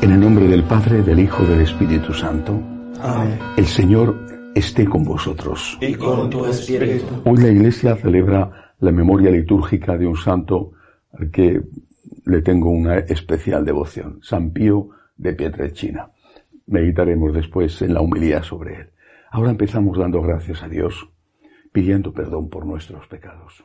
En el nombre del Padre, del Hijo, del Espíritu Santo. Amén. El Señor esté con vosotros. Y con tu espíritu. Hoy la Iglesia celebra la memoria litúrgica de un santo al que le tengo una especial devoción, San Pío de Pietrelcina. Meditaremos después en la humildad sobre él. Ahora empezamos dando gracias a Dios, pidiendo perdón por nuestros pecados.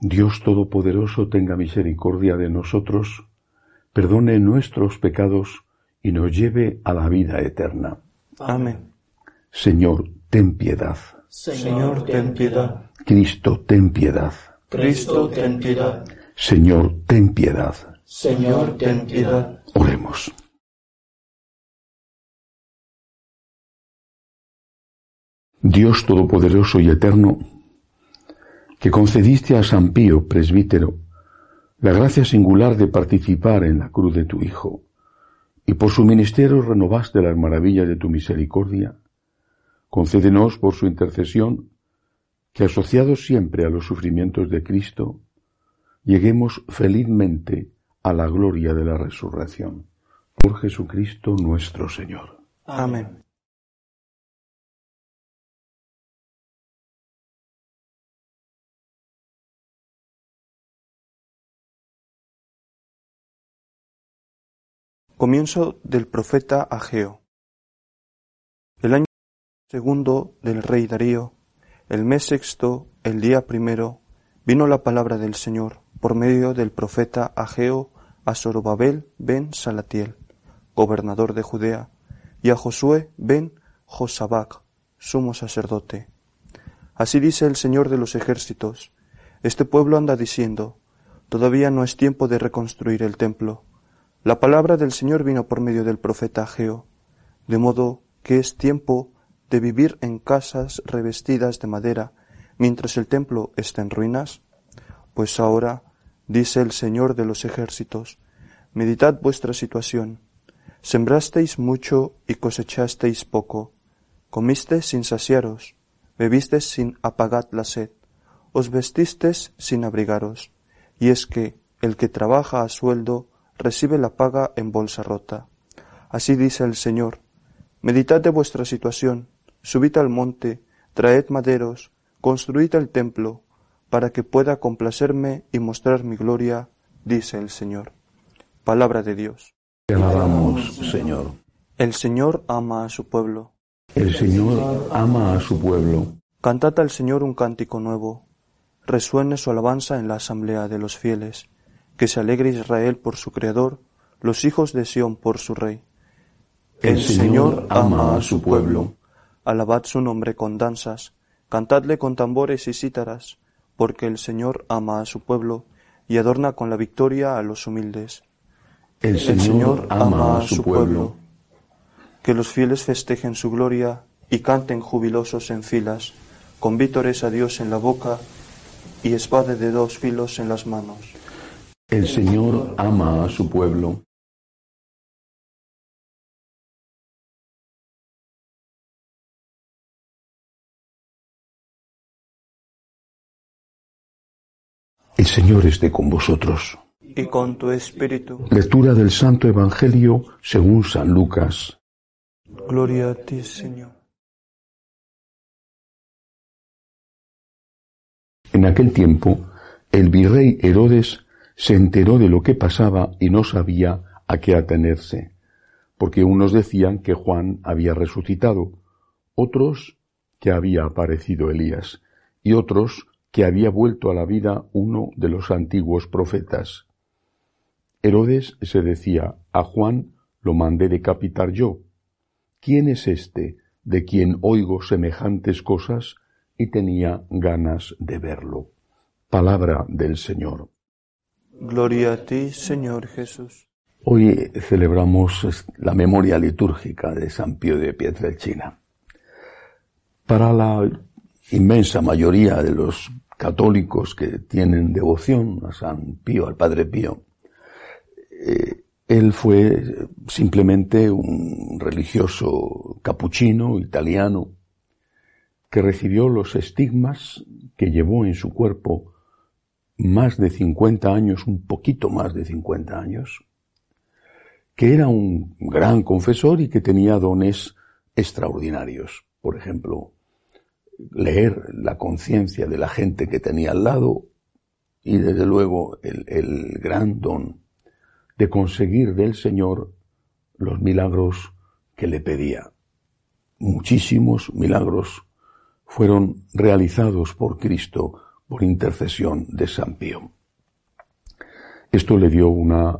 Dios Todopoderoso tenga misericordia de nosotros, perdone nuestros pecados y nos lleve a la vida eterna. Amén. Señor, ten piedad. Señor, ten piedad. Cristo, ten piedad. Cristo, ten piedad. Señor, ten piedad. Señor, ten piedad. Oremos. Dios Todopoderoso y Eterno, que concediste a San Pío, presbítero, la gracia singular de participar en la cruz de tu Hijo, y por su ministerio renovaste las maravillas de tu misericordia, concédenos por su intercesión que, asociados siempre a los sufrimientos de Cristo, lleguemos felizmente a la gloria de la resurrección. Por Jesucristo nuestro Señor. Amén. Comienzo del profeta Ageo. El año segundo del rey Darío, el mes sexto, el día primero, vino la palabra del Señor por medio del profeta Ageo a Zorobabel ben Salatiel, gobernador de Judea, y a Josué ben Josabac, sumo sacerdote. Así dice el Señor de los ejércitos, este pueblo anda diciendo, todavía no es tiempo de reconstruir el templo. La palabra del Señor vino por medio del profeta Ageo, de modo que es tiempo de vivir en casas revestidas de madera, mientras el templo está en ruinas? Pues ahora, dice el Señor de los ejércitos, meditad vuestra situación. Sembrasteis mucho y cosechasteis poco. Comisteis sin saciaros, bebisteis sin apagar la sed, os vestisteis sin abrigaros. Y es que el que trabaja a sueldo recibe la paga en bolsa rota. Así dice el Señor, meditad de vuestra situación, subid al monte, traed maderos, construid el templo, para que pueda complacerme y mostrar mi gloria, dice el Señor. Palabra de Dios. Te alabamos, Señor. El Señor ama a su pueblo. El Señor ama a su pueblo. Cantad al Señor un cántico nuevo. Resuene su alabanza en la asamblea de los fieles. Que se alegre Israel por su Creador, los hijos de Sión por su Rey. El Señor ama a su pueblo. Alabad su nombre con danzas, cantadle con tambores y cítaras, porque el Señor ama a su pueblo y adorna con la victoria a los humildes. El Señor ama a su pueblo. Que los fieles festejen su gloria y canten jubilosos en filas, con vítores a Dios en la boca y espada de dos filos en las manos. El Señor ama a su pueblo. El Señor esté con vosotros. Y con tu espíritu. Lectura del Santo Evangelio según San Lucas. Gloria a ti, Señor. En aquel tiempo, el virrey Herodes se enteró de lo que pasaba y no sabía a qué atenerse, porque unos decían que Juan había resucitado, otros que había aparecido Elías, y otros que había vuelto a la vida uno de los antiguos profetas. Herodes se decía, a Juan lo mandé decapitar yo. ¿Quién es este de quien oigo semejantes cosas? Y tenía ganas de verlo. Palabra del Señor. Gloria a ti, Señor Jesús. Hoy celebramos la memoria litúrgica de San Pío de Pietrelcina. Para la inmensa mayoría de los católicos que tienen devoción a San Pío, al Padre Pío, eh, él fue simplemente un religioso capuchino italiano que recibió los estigmas que llevó en su cuerpo más de 50 años, un poquito más de 50 años, que era un gran confesor y que tenía dones extraordinarios. Por ejemplo, leer la conciencia de la gente que tenía al lado y desde luego el, el gran don de conseguir del Señor los milagros que le pedía. Muchísimos milagros fueron realizados por Cristo por intercesión de San Pío. Esto le dio una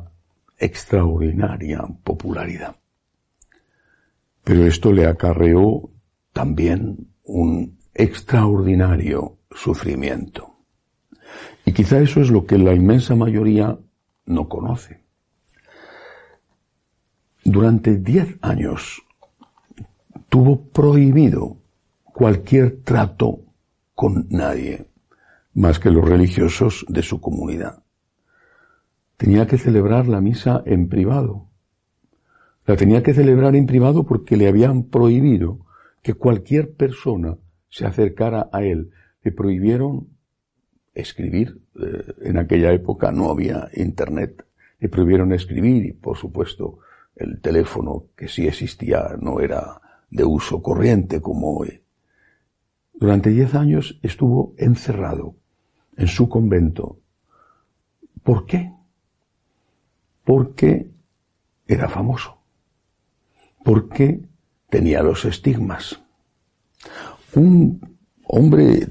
extraordinaria popularidad. Pero esto le acarreó también un extraordinario sufrimiento. Y quizá eso es lo que la inmensa mayoría no conoce. Durante diez años tuvo prohibido cualquier trato con nadie, más que los religiosos de su comunidad. Tenía que celebrar la misa en privado. La tenía que celebrar en privado porque le habían prohibido que cualquier persona se acercara a él. Le prohibieron escribir. Eh, en aquella época no había internet. Le prohibieron escribir y, por supuesto, el teléfono que sí existía no era de uso corriente como hoy. Durante diez años estuvo encerrado en su convento. ¿Por qué? Porque era famoso. Porque tenía los estigmas. Un hombre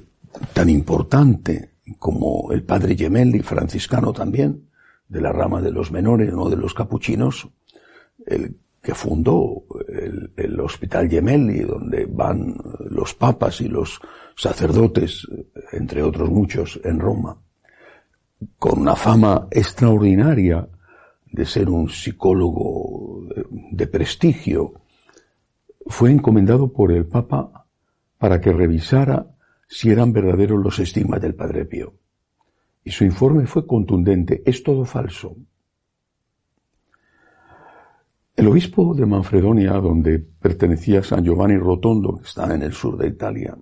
tan importante como el padre Gemelli, franciscano también, de la rama de los menores, no de los capuchinos, el que fundó el, Hospital Gemelli, donde van los papas y los sacerdotes, entre otros muchos, en Roma, con una fama extraordinaria de ser un psicólogo de prestigio, fue encomendado por el Papa para que revisara si eran verdaderos los estigmas del Padre Pío. Y su informe fue contundente, es todo falso. El obispo de Manfredonia, donde pertenecía San Giovanni Rotondo, que está en el sur de Italia,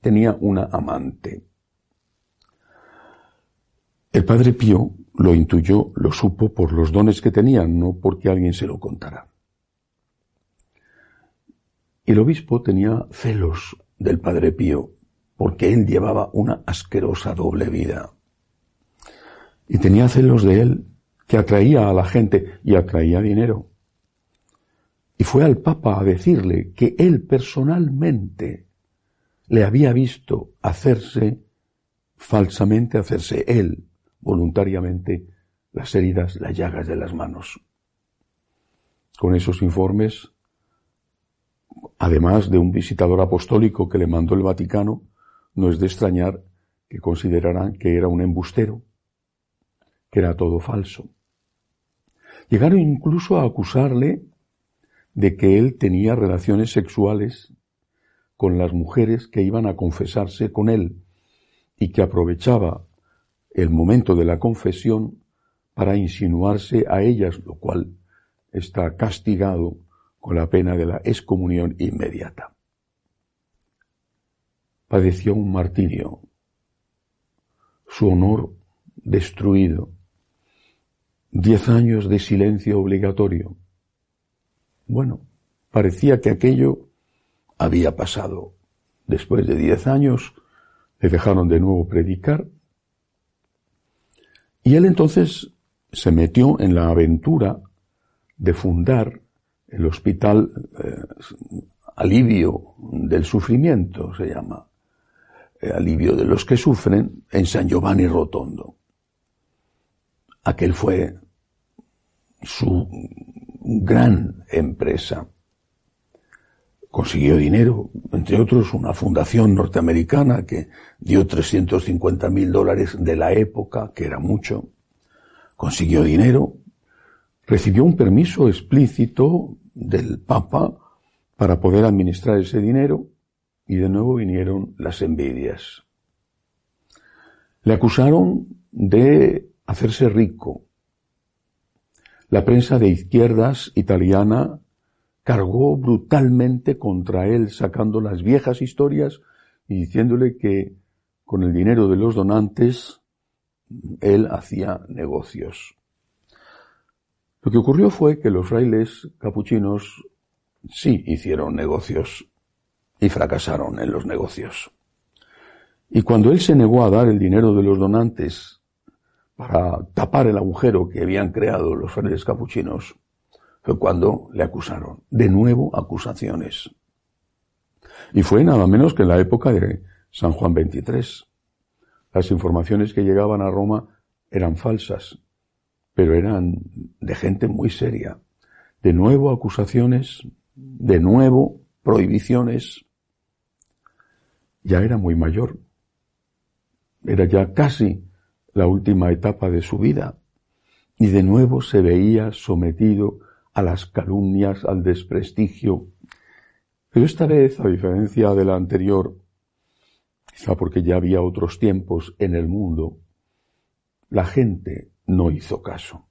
tenía una amante. El padre Pío lo intuyó, lo supo por los dones que tenía, no porque alguien se lo contara. El obispo tenía celos del padre Pío, porque él llevaba una asquerosa doble vida. Y tenía celos de él, que atraía a la gente y atraía dinero. Y fue al Papa a decirle que él personalmente le había visto hacerse, falsamente hacerse él, voluntariamente, las heridas, las llagas de las manos. Con esos informes, además de un visitador apostólico que le mandó el Vaticano, no es de extrañar que consideraran que era un embustero, que era todo falso. Llegaron incluso a acusarle de que él tenía relaciones sexuales con las mujeres que iban a confesarse con él y que aprovechaba el momento de la confesión para insinuarse a ellas, lo cual está castigado con la pena de la excomunión inmediata. Padeció un martirio, su honor destruido, diez años de silencio obligatorio, bueno, parecía que aquello había pasado. Después de diez años le dejaron de nuevo predicar y él entonces se metió en la aventura de fundar el hospital eh, alivio del sufrimiento, se llama, eh, alivio de los que sufren, en San Giovanni Rotondo. Aquel fue su gran empresa. Consiguió dinero, entre otros una fundación norteamericana que dio 350 mil dólares de la época, que era mucho. consiguió dinero, recibió un permiso explícito del Papa para poder administrar ese dinero y de nuevo vinieron las envidias. Le acusaron de hacerse rico. La prensa de izquierdas italiana cargó brutalmente contra él, sacando las viejas historias y diciéndole que con el dinero de los donantes él hacía negocios. Lo que ocurrió fue que los frailes capuchinos sí hicieron negocios y fracasaron en los negocios. Y cuando él se negó a dar el dinero de los donantes para tapar el agujero que habían creado los frailes capuchinos, fue cuando le acusaron. De nuevo acusaciones. Y fue nada menos que en la época de San Juan XXIII. Las informaciones que llegaban a Roma eran falsas, pero eran de gente muy seria. De nuevo acusaciones, de nuevo prohibiciones. Ya era muy mayor. Era ya casi la última etapa de su vida. Y de nuevo se veía sometido a las calumnias, al desprestigio. Pero esta vez, a diferencia de la anterior, quizá porque ya había otros tiempos en el mundo, la gente no hizo caso.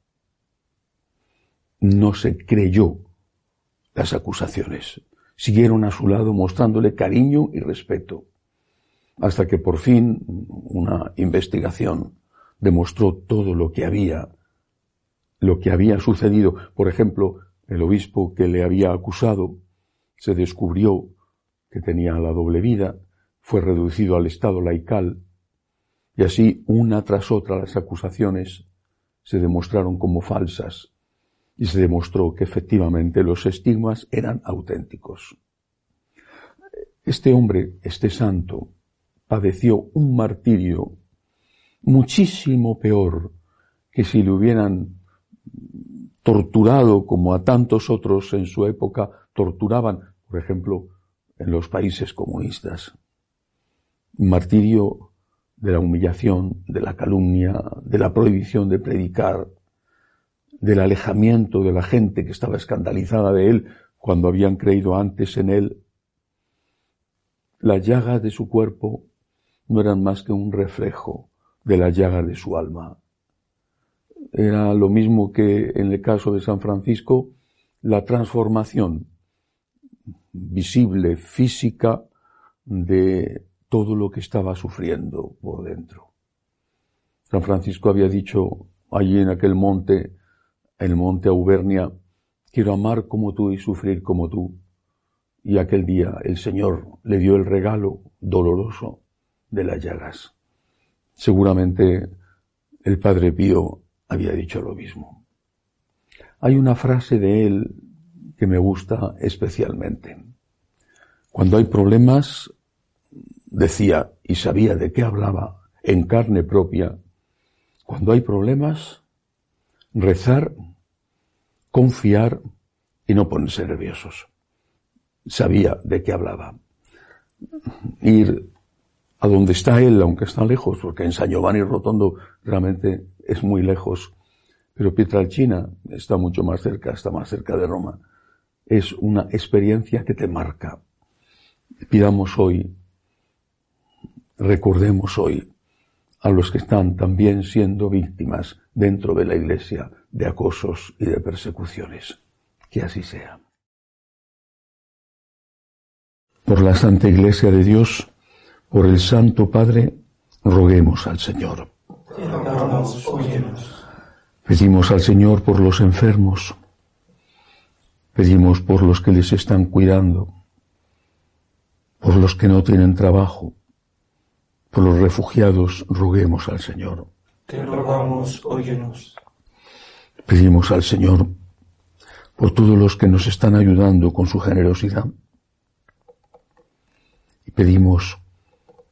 No se creyó las acusaciones. Siguieron a su lado mostrándole cariño y respeto, hasta que por fin una investigación demostró todo lo que había, lo que había sucedido. Por ejemplo, el obispo que le había acusado se descubrió que tenía la doble vida, fue reducido al estado laical, y así una tras otra las acusaciones se demostraron como falsas y se demostró que efectivamente los estigmas eran auténticos. Este hombre, este santo, padeció un martirio muchísimo peor que si le hubieran torturado como a tantos otros en su época torturaban, por ejemplo, en los países comunistas martirio de la humillación, de la calumnia, de la prohibición de predicar, del alejamiento de la gente que estaba escandalizada de él cuando habían creído antes en él. Las llagas de su cuerpo no eran más que un reflejo de la llaga de su alma. Era lo mismo que en el caso de San Francisco, la transformación visible, física, de todo lo que estaba sufriendo por dentro. San Francisco había dicho allí en aquel monte, el monte Auvernia, quiero amar como tú y sufrir como tú. Y aquel día el Señor le dio el regalo doloroso de las llagas. Seguramente el Padre Pío había dicho lo mismo. Hay una frase de él que me gusta especialmente. Cuando hay problemas, decía y sabía de qué hablaba en carne propia, cuando hay problemas, rezar, confiar y no ponerse nerviosos. Sabía de qué hablaba. Ir a donde está él, aunque está lejos, porque en San Giovanni Rotondo realmente es muy lejos, pero Pietralcina está mucho más cerca, está más cerca de Roma. Es una experiencia que te marca. Pidamos hoy recordemos hoy a los que están también siendo víctimas dentro de la Iglesia de acosos y de persecuciones. Que así sea. Por la Santa Iglesia de Dios, por el Santo Padre, roguemos al Señor. Pedimos al Señor por los enfermos. Pedimos por los que les están cuidando, por los que no tienen trabajo, por los refugiados, roguemos al Señor. Te rogamos, óyenos. Pedimos al Señor por todos los que nos están ayudando con su generosidad. Y pedimos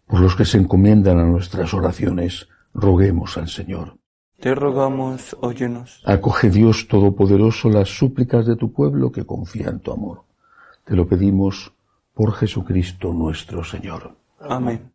por los que se encomiendan a nuestras oraciones, roguemos al Señor. Te rogamos, óyenos. Acoge Dios Todopoderoso las súplicas de tu pueblo que confía en tu amor. Te lo pedimos por Jesucristo nuestro Señor. Amén.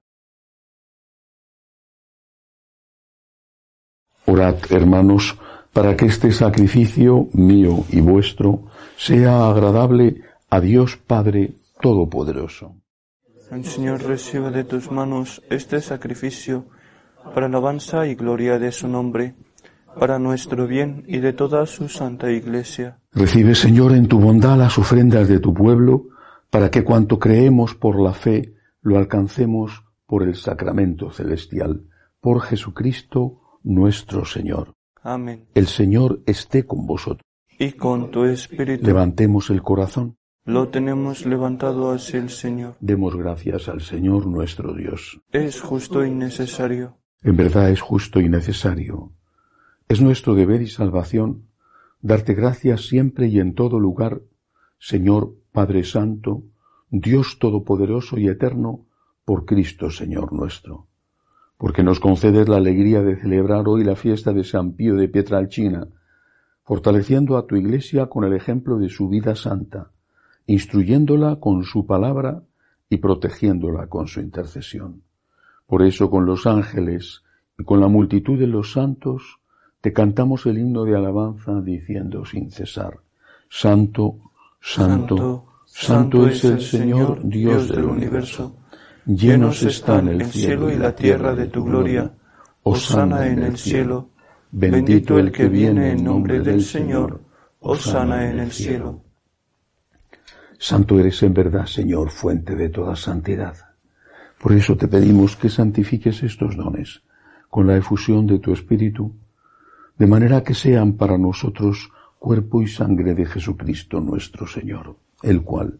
Orad, hermanos, para que este sacrificio mío y vuestro sea agradable a Dios Padre Todopoderoso. El Señor reciba de tus manos este sacrificio para alabanza y gloria de su nombre, para nuestro bien y de toda su santa Iglesia. Recibe, Señor, en tu bondad las ofrendas de tu pueblo, para que cuanto creemos por la fe lo alcancemos por el sacramento celestial, por Jesucristo nuestro Señor. Amén. El Señor esté con vosotros. Y con tu espíritu. Levantemos el corazón. Lo tenemos levantado hacia el Señor. Demos gracias al Señor nuestro Dios. Es justo y necesario. En verdad es justo y necesario. Es nuestro deber y salvación darte gracias siempre y en todo lugar, Señor Padre Santo, Dios Todopoderoso y Eterno, por Cristo Señor nuestro porque nos concedes la alegría de celebrar hoy la fiesta de San Pío de Pietralcina, fortaleciendo a tu Iglesia con el ejemplo de su vida santa, instruyéndola con su palabra y protegiéndola con su intercesión. Por eso con los ángeles y con la multitud de los santos te cantamos el himno de alabanza diciendo sin cesar, Santo, Santo, Santo, es el Señor Dios del universo Llenos están el cielo y la tierra de tu gloria. Osana en el cielo. Bendito el que viene en nombre del Señor. Osana en el cielo. Santo eres en verdad, Señor, fuente de toda santidad. Por eso te pedimos que santifiques estos dones con la efusión de tu Espíritu, de manera que sean para nosotros cuerpo y sangre de Jesucristo nuestro Señor, el cual,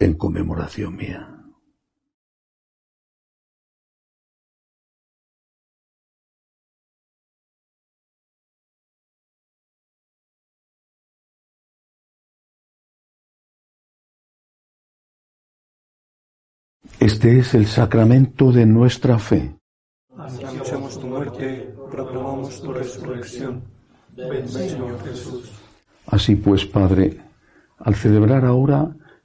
en conmemoración mía. Este es el sacramento de nuestra fe. Anunciamos tu muerte, proclamamos tu resurrección. Ven, Señor Jesús. Así pues, Padre, al celebrar ahora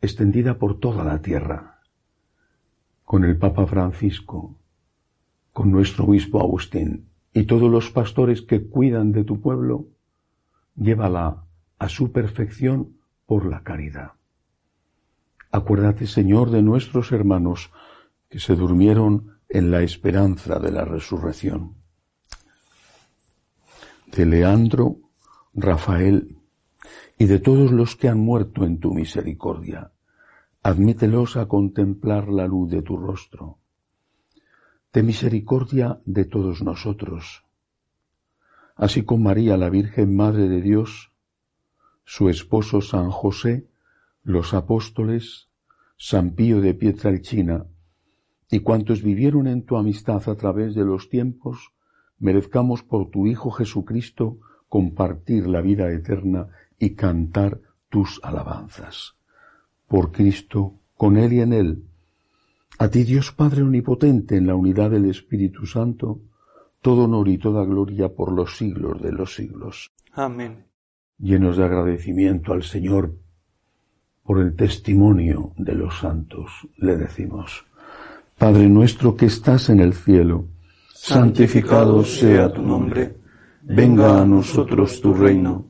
extendida por toda la tierra, con el Papa Francisco, con nuestro obispo Agustín y todos los pastores que cuidan de tu pueblo, llévala a su perfección por la caridad. Acuérdate, Señor, de nuestros hermanos que se durmieron en la esperanza de la resurrección. De Leandro, Rafael y de todos los que han muerto en tu misericordia, admítelos a contemplar la luz de tu rostro. De misericordia de todos nosotros, así con María, la Virgen Madre de Dios, su esposo San José, los apóstoles, San Pío de Pietralcina, y cuantos vivieron en tu amistad a través de los tiempos, merezcamos por tu Hijo Jesucristo compartir la vida eterna y cantar tus alabanzas. Por Cristo, con Él y en Él, a ti Dios Padre Omnipotente, en la unidad del Espíritu Santo, todo honor y toda gloria por los siglos de los siglos. Amén. Llenos de agradecimiento al Señor por el testimonio de los santos, le decimos, Padre nuestro que estás en el cielo, santificado sea tu nombre, venga a nosotros tu reino,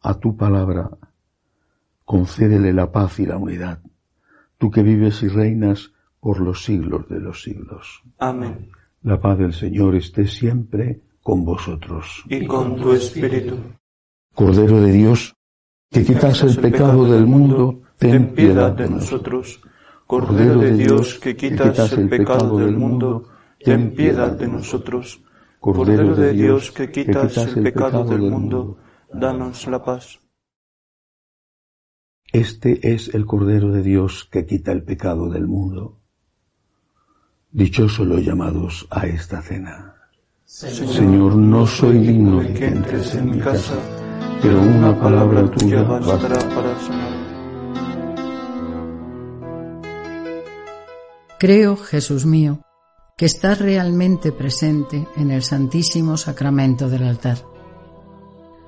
a tu palabra, concédele la paz y la unidad, tú que vives y reinas por los siglos de los siglos. Amén. La paz del Señor esté siempre con vosotros. Y con tu espíritu. Cordero de Dios, que quitas el pecado del mundo, ten piedad de nosotros. Cordero de Dios, que quitas el pecado del mundo, ten piedad de nosotros. Cordero de Dios, que quitas el pecado del mundo, danos la paz. Este es el Cordero de Dios que quita el pecado del mundo. Dichosos los llamados a esta cena. Señor, no soy digno de que entres en mi casa, pero una palabra tuya bastará para sanar. Creo, Jesús mío, que estás realmente presente en el Santísimo Sacramento del altar.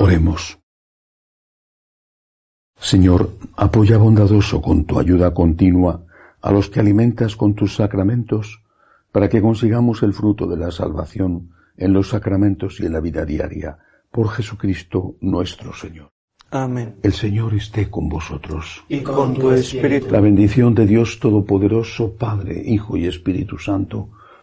Oremos. Señor, apoya bondadoso con tu ayuda continua a los que alimentas con tus sacramentos, para que consigamos el fruto de la salvación en los sacramentos y en la vida diaria, por Jesucristo nuestro Señor. Amén. El Señor esté con vosotros. Y con tu espíritu. La bendición de Dios Todopoderoso, Padre, Hijo y Espíritu Santo,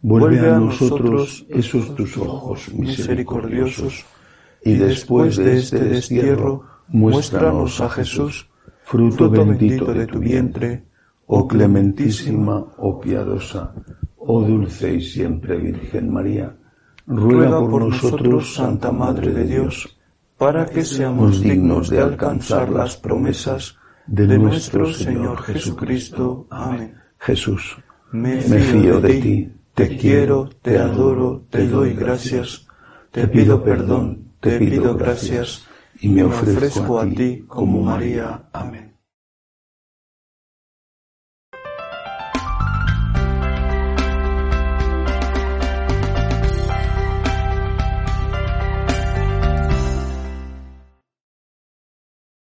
vuelve a nosotros esos tus ojos misericordiosos, y después de este destierro, muéstranos a Jesús, fruto bendito de tu vientre, oh clementísima, oh piadosa, oh dulce y siempre Virgen María, ruega por nosotros, Santa Madre de Dios, para que seamos dignos de alcanzar las promesas de nuestro Señor Jesucristo. Amén. Jesús, me fío de ti, te quiero, te adoro, te doy gracias, te pido perdón, te pido gracias, y me ofrezco a ti como María. Amén.